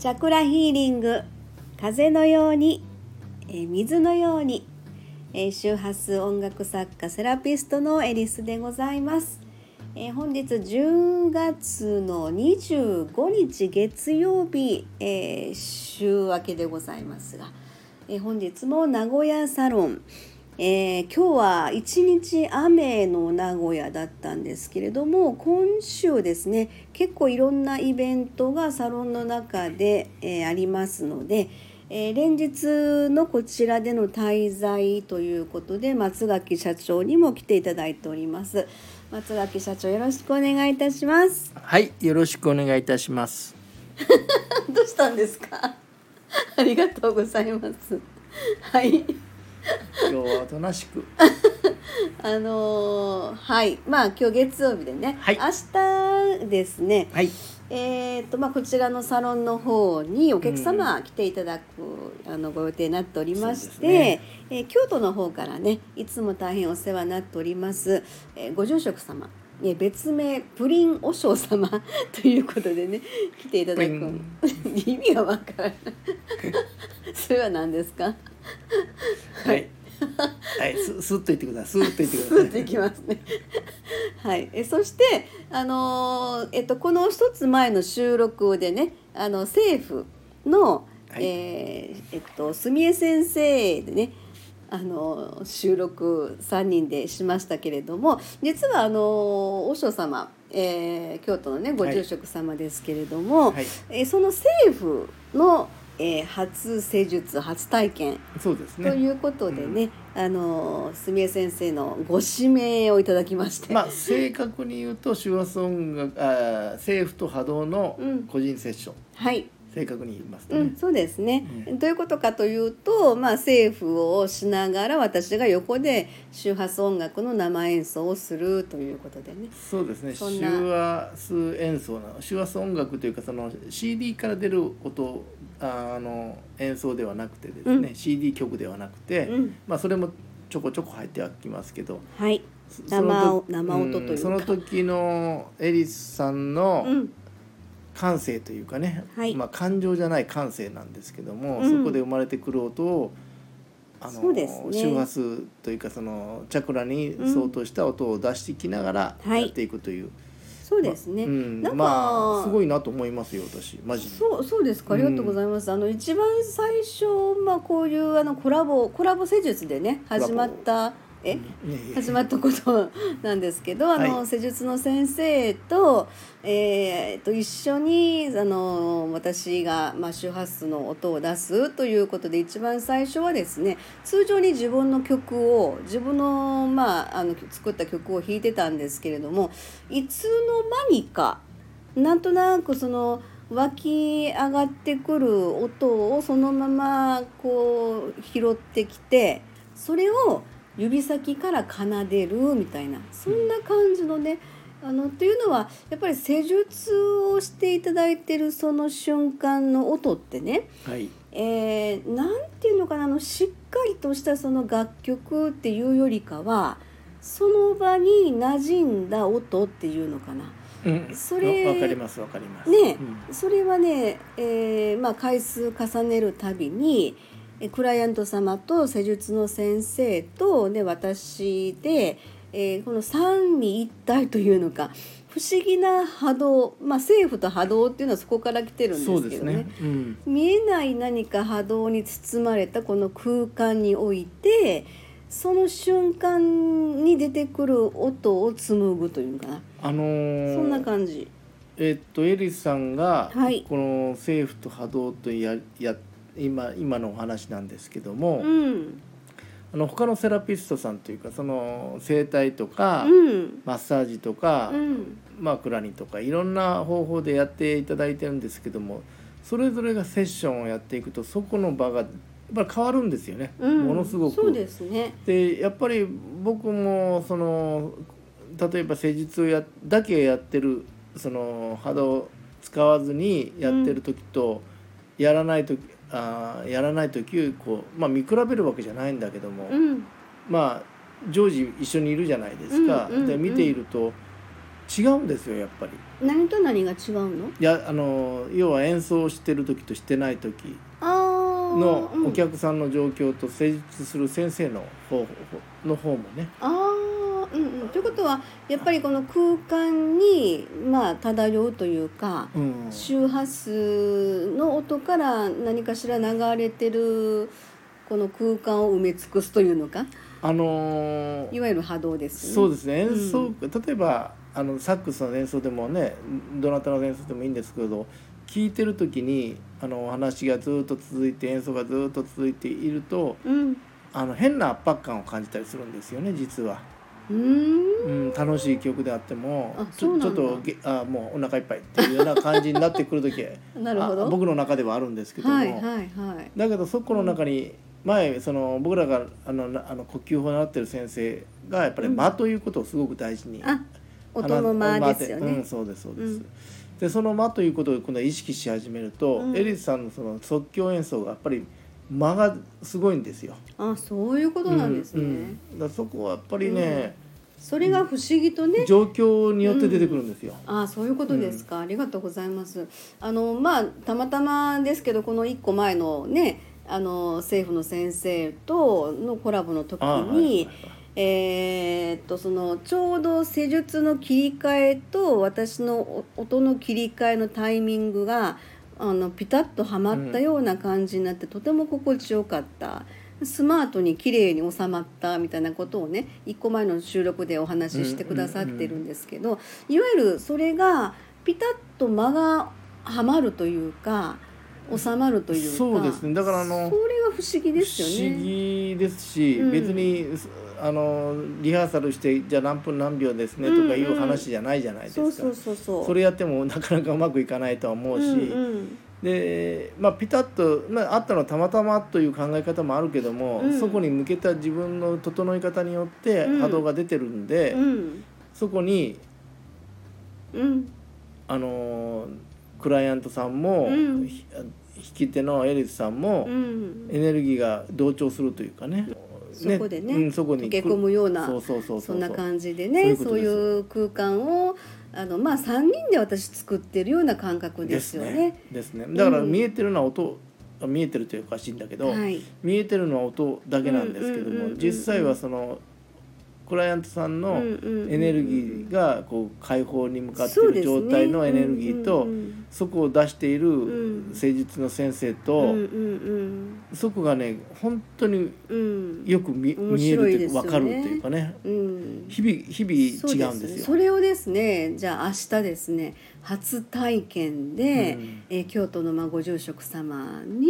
チャクラヒーリング風のように、え水のように、え周波数音楽作家セラピストのエリスでございます、え本日10月の25日月曜日、え週明けでございますが、え本日も名古屋サロンえー今日は一日雨の名古屋だったんですけれども今週ですね結構いろんなイベントがサロンの中で、えーありますので、えー連日のこちらでの滞在ということで松垣社長にも来ていただいております。松垣社長よろしくお願いいたします。はい、よろしくお願いいたします。どうしたんですか？ありがとうございます。はい今日はおとなしく。あのーはい。まあ今日月曜日でね、はい。明日ですね。はい、えーとまあ、こちらのサロンの方にお客様来ていただく、あのご予定になっておりまして、ね。えー京都の方からねいつも大変お世話になっております、えーご住職様えー別名プリン和尚様 ということでね来ていただく 意味がわからない。それは何ですか？はい。はい、す、すっと言ってください。すっと言ってくスーッといださい。きますね。はい、えそして、あのーえっと、この一つ前の収録でねあの政府の、はいえーえっと、住江先生でねあの収録3人でしましたけれども実はあの和尚様、えー京都のねご住職様ですけれども、はい、えーその政府の、えー初施術初体験。そうですね。ということでね、あの住江先生のご指名をいただきまして、まあ、正確に言うと、手話音楽、あー、政府と波動のうん。個人セッション。はい、正確に言いますとね。うん、。そうですね、うどういうことかというと、まあ、政府をしながら私が横で周波数音楽の生演奏をするということでね。そうですね。手そんな。話数演奏なの、手話数音楽というか、その CD から出る音。ああの演奏ではなくてですね、うん。CD 曲ではなくて、うん。まあそれもちょこちょこ入ってはきますけど、はい。そ生生音というか。んその時のエリスさんのうん感性というかね、はい。まあ感情じゃない感性なんですけども、うん。そこで生まれてくる音をあそうですね。周波数というかそのチャクラに相当した音を出していきながらはい。やっていくという、そうですね、うん。なんか、まあすごいなと思いますよ私。マジで。そうそうです。かありがとうございます、あの一番最初、まあ、こういうあのコラボコラボ施術でね始まったえね始まったことなんですけどあの、はい施術の先生と,、えー、と一緒にあの私が、まあ、周波数の音を出すということで一番最初はですね通常に自分の曲を自分の,、まあ、あの作った曲を弾いてたんですけれどもいつの間にかなんとなくその湧き上がってくる音をそのままこう拾ってきてそれを指先から奏でるみたいなそんな感じのね、あのっていうのはやっぱり施術をしていただいてるその瞬間の音ってねはいえーなんていうのかなあのしっかりとしたその楽曲っていうよりかはその場に馴染んだ音っていうのかな。うん、それわかりますわかります。ねうんそれはね、えーまあ、回数重ねるたびにえクライアント様と施術の先生と、ね、私で、えーこの三位一体というのか不思議な波動、まあ、政府と波動っていうのはそこから来てるんですけどねね。うん、見えない何か波動に包まれたこの空間においてその瞬間に出てくる音を紡ぐというのかな、あのーそんな感じ。えっとエリスさんが、はいこの政府と波動とやや今今のお話なんですけども、うん。あの他のセラピストさんというかその整体とか、うん。マッサージとか、うん。まあクラニとかいろんな方法でやっていただいてるんですけどもそれぞれがセッションをやっていくとそこの場がやっぱり変わるんですよね、うん、ものすごく。そうですね。でやっぱり僕もその例えば施術をやだけやってるその波動を使わずにやってる時と、やらない時あーやらない時こう、まあ、見比べるわけじゃないんだけども、うん。まあ常時一緒にいるじゃないですか。うんうんうんで見ていると違うんですよやっぱり。何と何が違うの？いやあの要は演奏してる時としてない時のうん。お客さんの状況と施術する先生の方の方もね。あーうんうん。ということはやっぱりこの空間にまあ漂うというかうん。周波数の音から何かしら流れてるこの空間を埋め尽くすというのかあのーいわゆる波動ですね。そうですね。演奏、う例えばあのサックスの演奏でもねどなたの演奏でもいいんですけど聴いてる時にあのお話がずっと続いて演奏がずっと続いているとうん。あの変な圧迫感を感じたりするんですよね実は、うーん。うん、楽しい曲であってもあちょちょっとげあもうお腹いっぱいっていうような感じになってくる時 なるほど。あ僕の中ではあるんですけども、はいはいはい。だけどそこの中に前その僕らがあのなあの呼吸法を習ってる先生がやっぱり間ということをすごく大事に、あ音の間ですよね。うん、そうですそうです。うん。でその間ということを今度は意識し始めると、うん。エリスさんのその即興演奏がやっぱり間がすごいんですよ。あそういうことなんですね。うんうんだそこはやっぱりね、それが不思議とね。状況によって出てくるんですよ。あそういうことですか、ありがとうございますあのまあたまたまですけどこの一個前のねあの政府の先生とのコラボの時に、あはいはいえーっとそのちょうど施術の切り替えと私のお音の切り替えのタイミングがあのピタッとはまったような感じになって、とても心地よかった。スマートに綺麗に収まったみたいなことをね一個前の収録でお話ししてくださってるんですけど、いわゆるそれがピタッと間がはまるというか収まるというかそうですねだからあのそれが不思議ですよ不思ね。議ですし、うん別にあのリハーサルしてじゃあ何分何秒ですねとかいう話じゃないじゃないですか。それやってもなかなかうまくいかないとは思うし、うんうん。でまあピタッと、まあ、あったのはたまたまという考え方もあるけども、うん。そこに向けた自分の整い方によってうん。波動が出てるんで、うん。そこにうん。あのクライアントさんも、うん。ひ弾き手のエリスさんも、うん。エネルギーが同調するというかね。そこでねうん、そこに溶け込むようなそうそうそうそんな感じでねそういう空間をあのまあ3人で私作ってるような感覚ですよね。ですね。だからうん見えてるのは音、見えてるというかおかしいんだけど、はい、見えてるのは音だけなんですけどうんうんうんうんも実際はそのクライアントさんのエネルギーがこう解放に向かっている状態のエネルギーとそこを出しているん。施術の先生うんとうん。そこがね本当によく見えるというか分かるというかね。うん。日々日々違うんですよ。それをですねじゃあ明日ですね初体験で、うん。えー京都のまあご住職様に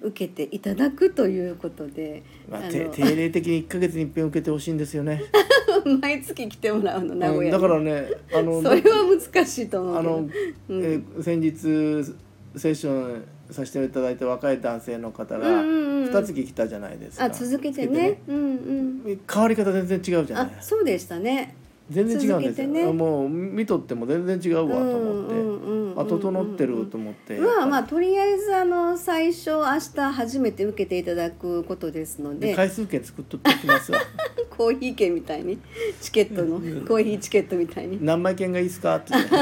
受けていただくということで、まあ、あ定例的に1か月に一遍受けてほしいんですよね。毎月来てもらうの名古屋に、うんだからねあの それは難しいと思うあの、えー先日セッションさせていただいた若い男性の方がうんうんうん2月来たじゃないですか、あ続けてね。うんうん。続けてね変わり方全然違うじゃない。あそうでしたね全然違うんですよ、ね。もう見とっても全然違うわと思って、うんうんあ整ってると思って、まあまあとりあえずあの最初明日初めて受けていただくことですので。回数券作っとってきますわ。コーヒー券みたいに。チケットの。コーヒーチケットみたいに。何枚券がいいですかって言って。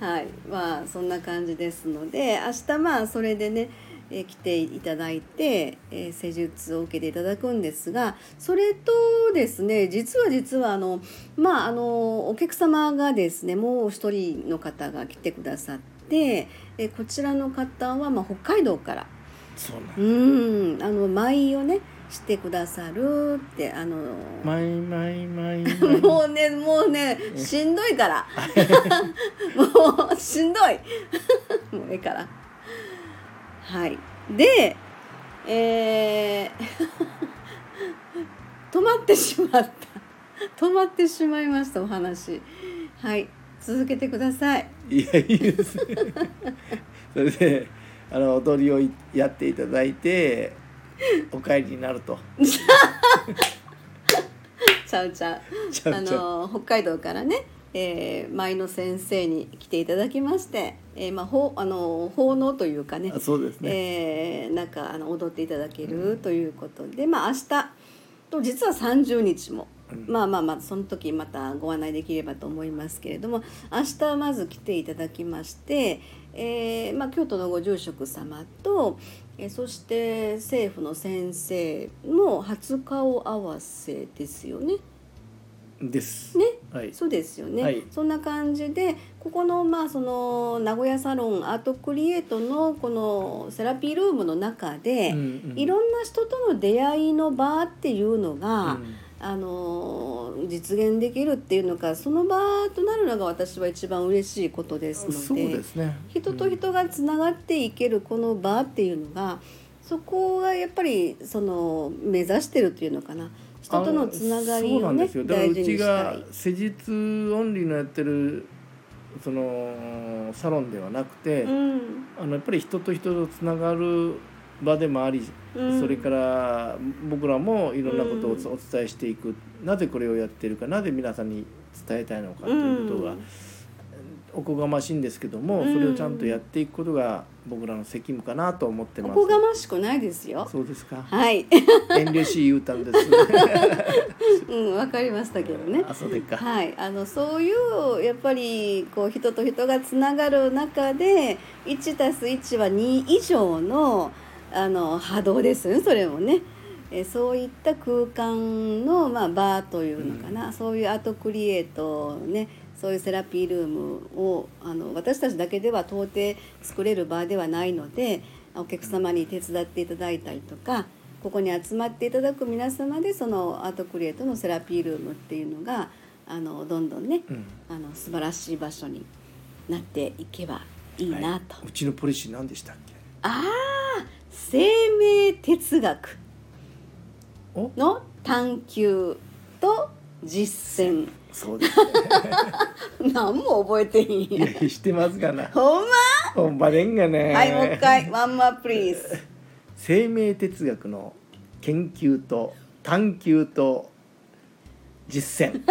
はい。まあそんな感じですので明日まあそれでね、えー来ていただいて、えー施術を受けていただくんですがそれとですね実は実はあのまああのお客様がですねもう一人の方が来てくださって、えーこちらの方はまあ北海道からそうなんうんあの舞をねしてくださるってあのマイマイマイマイもうねもうねしんどいから。もうしんどい。もうええからはい。でえー 止まってしまった。止まってしまいましたお話。はい。続けてください。いやいいです それであの踊りをいやっていただいてお帰りになると。ちゃうちゃう。あの北海道からね、えー、舞の先生に来ていただきまして、えーまあ、ほあの奉納というかねあそうですね、えーなんかあの踊っていただけるということで、まあ明日と実は30日もうんまあまあまあその時またご案内できればと思いますけれども明日まず来ていただきまして、えーまあ、京都のご住職様と、えーそして政府の先生の初顔合わせですよね。です。ねはい。そうですよね、はいそんな感じでここのまあその名古屋サロンアートクリエイトのこのセラピールームの中で、うんうんいろんな人との出会いの場っていうのが、うんあの実現できるっていうのかその場となるのが私は一番嬉しいことですのでそうですね。人と人がつながっていけるこの場っていうのがそこがやっぱりその目指してるっていうのかな人とのつながりあのそうなをねんですよ。だから大事にうちしたい。が施術オンリーのやってるそのサロンではなくて、うん。あのやっぱり人と人とつながる場でもあり、うん。それから僕らもいろんなことをうん。お伝えしていく、なぜこれをやってるかなぜ皆さんに伝えたいのかということが、うん。おこがましいんですけども、うんそれをちゃんとやっていくことが僕らの責務かなと思ってます。おこがましくないですよ。そうですか。はい、遠慮しい言うたんです。うん、わかりましたけどね。あ、そうでっか。はい、あのそういうやっぱりこう人と人がつながる中で1たす1は2以上のあの波動ですねそれもね。えそういった空間の、まあ、バーというのかな、そういうアートクリエイトねそういうセラピールームをあの私たちだけでは到底作れる場ではないのでお客様に手伝っていただいたりとかここに集まっていただく皆様でそのアートクリエイトのセラピールームっていうのがあのどんどんねうん。あの素晴らしい場所になっていけばいいなと。はいうちのポリシー何でしたっけ？ああ生命哲学お？の探求と実践そうです。何も覚えてへんいややしてますがな。ほんま？ほんまでんがね。はいもう一回ワンマープリーズ生命哲学の研究と探求と実践。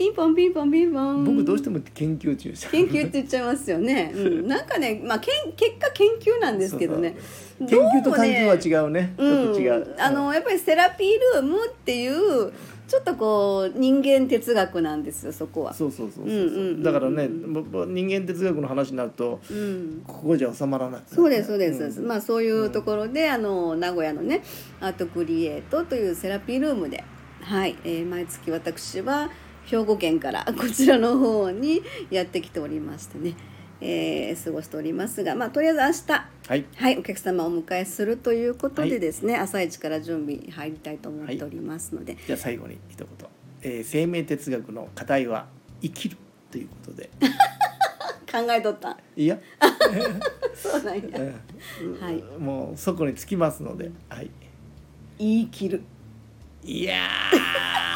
ピンポンピンポンピンポン。僕どうしても研究中。研究って言っちゃいますよね、うん、なんかね、まあ、けん結果研究なんですけどね。研究と探どうもね求は違うね。ちょっと違う。ん、あのやっぱりセラピールームっていうちょっとこう人間哲学なんですよそこは。そうそうそうそうう。んうんうんうん。だからね、人間哲学の話になるとうん。ここじゃ収まらない。そうですそうです、ん。まあそういうところで、あの名古屋のねアートクリエイトというセラピールームではい、えー毎月私は兵庫県から こちらの方にやってきておりましてね、えー過ごしておりますがまあとりあえず明日はい。はい、お客様をお迎えするということでですね、朝一から準備入りたいと思っておりますので、じゃあ最後に一言、えー生命哲学の課題は生きるということで。考えとった。いや、そうなんや。うん。はい。もうそこにつきますので、はい。言い切る。いや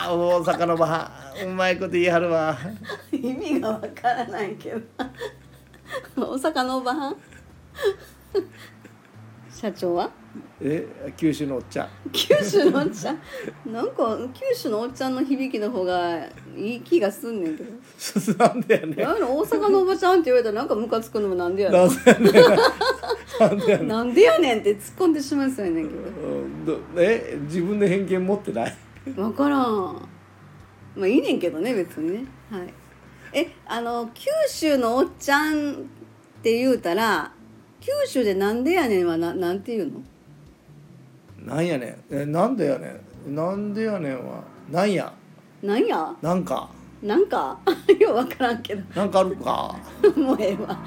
ー大阪のバうまいこと言い張るわ。意味がわからないけど。大阪のおばはん？社長は？え九州のおっちゃん。九州のおっちゃん？なんか九州のおっちゃんの響きの方がいい気がすんねんけど。なんでやねん。大阪のおばちゃんって言われたらなんかムカつくのもなんでやろなんでやねん。なんでやねん。なんでやねんって突っ込んでしまいそうやねんけど。うんどえ自分で偏見持ってない？分からんまあいいねんけどね別にね。はい。えあの九州のおっちゃんって言うたら九州でなんでやねんはななんて言うの？なんやねん。えなんでやねん。なんでやねんはなんや？なんや？なんかなんか よう分からんけど。なんかあるか。もうええわ。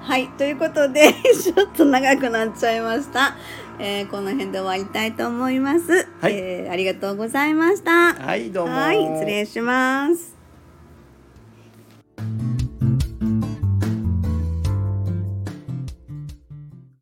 はいということで ちょっと長くなっちゃいました、えーこの辺で終わりたいと思います、はい。えーありがとうございました。はいどうも。はい失礼します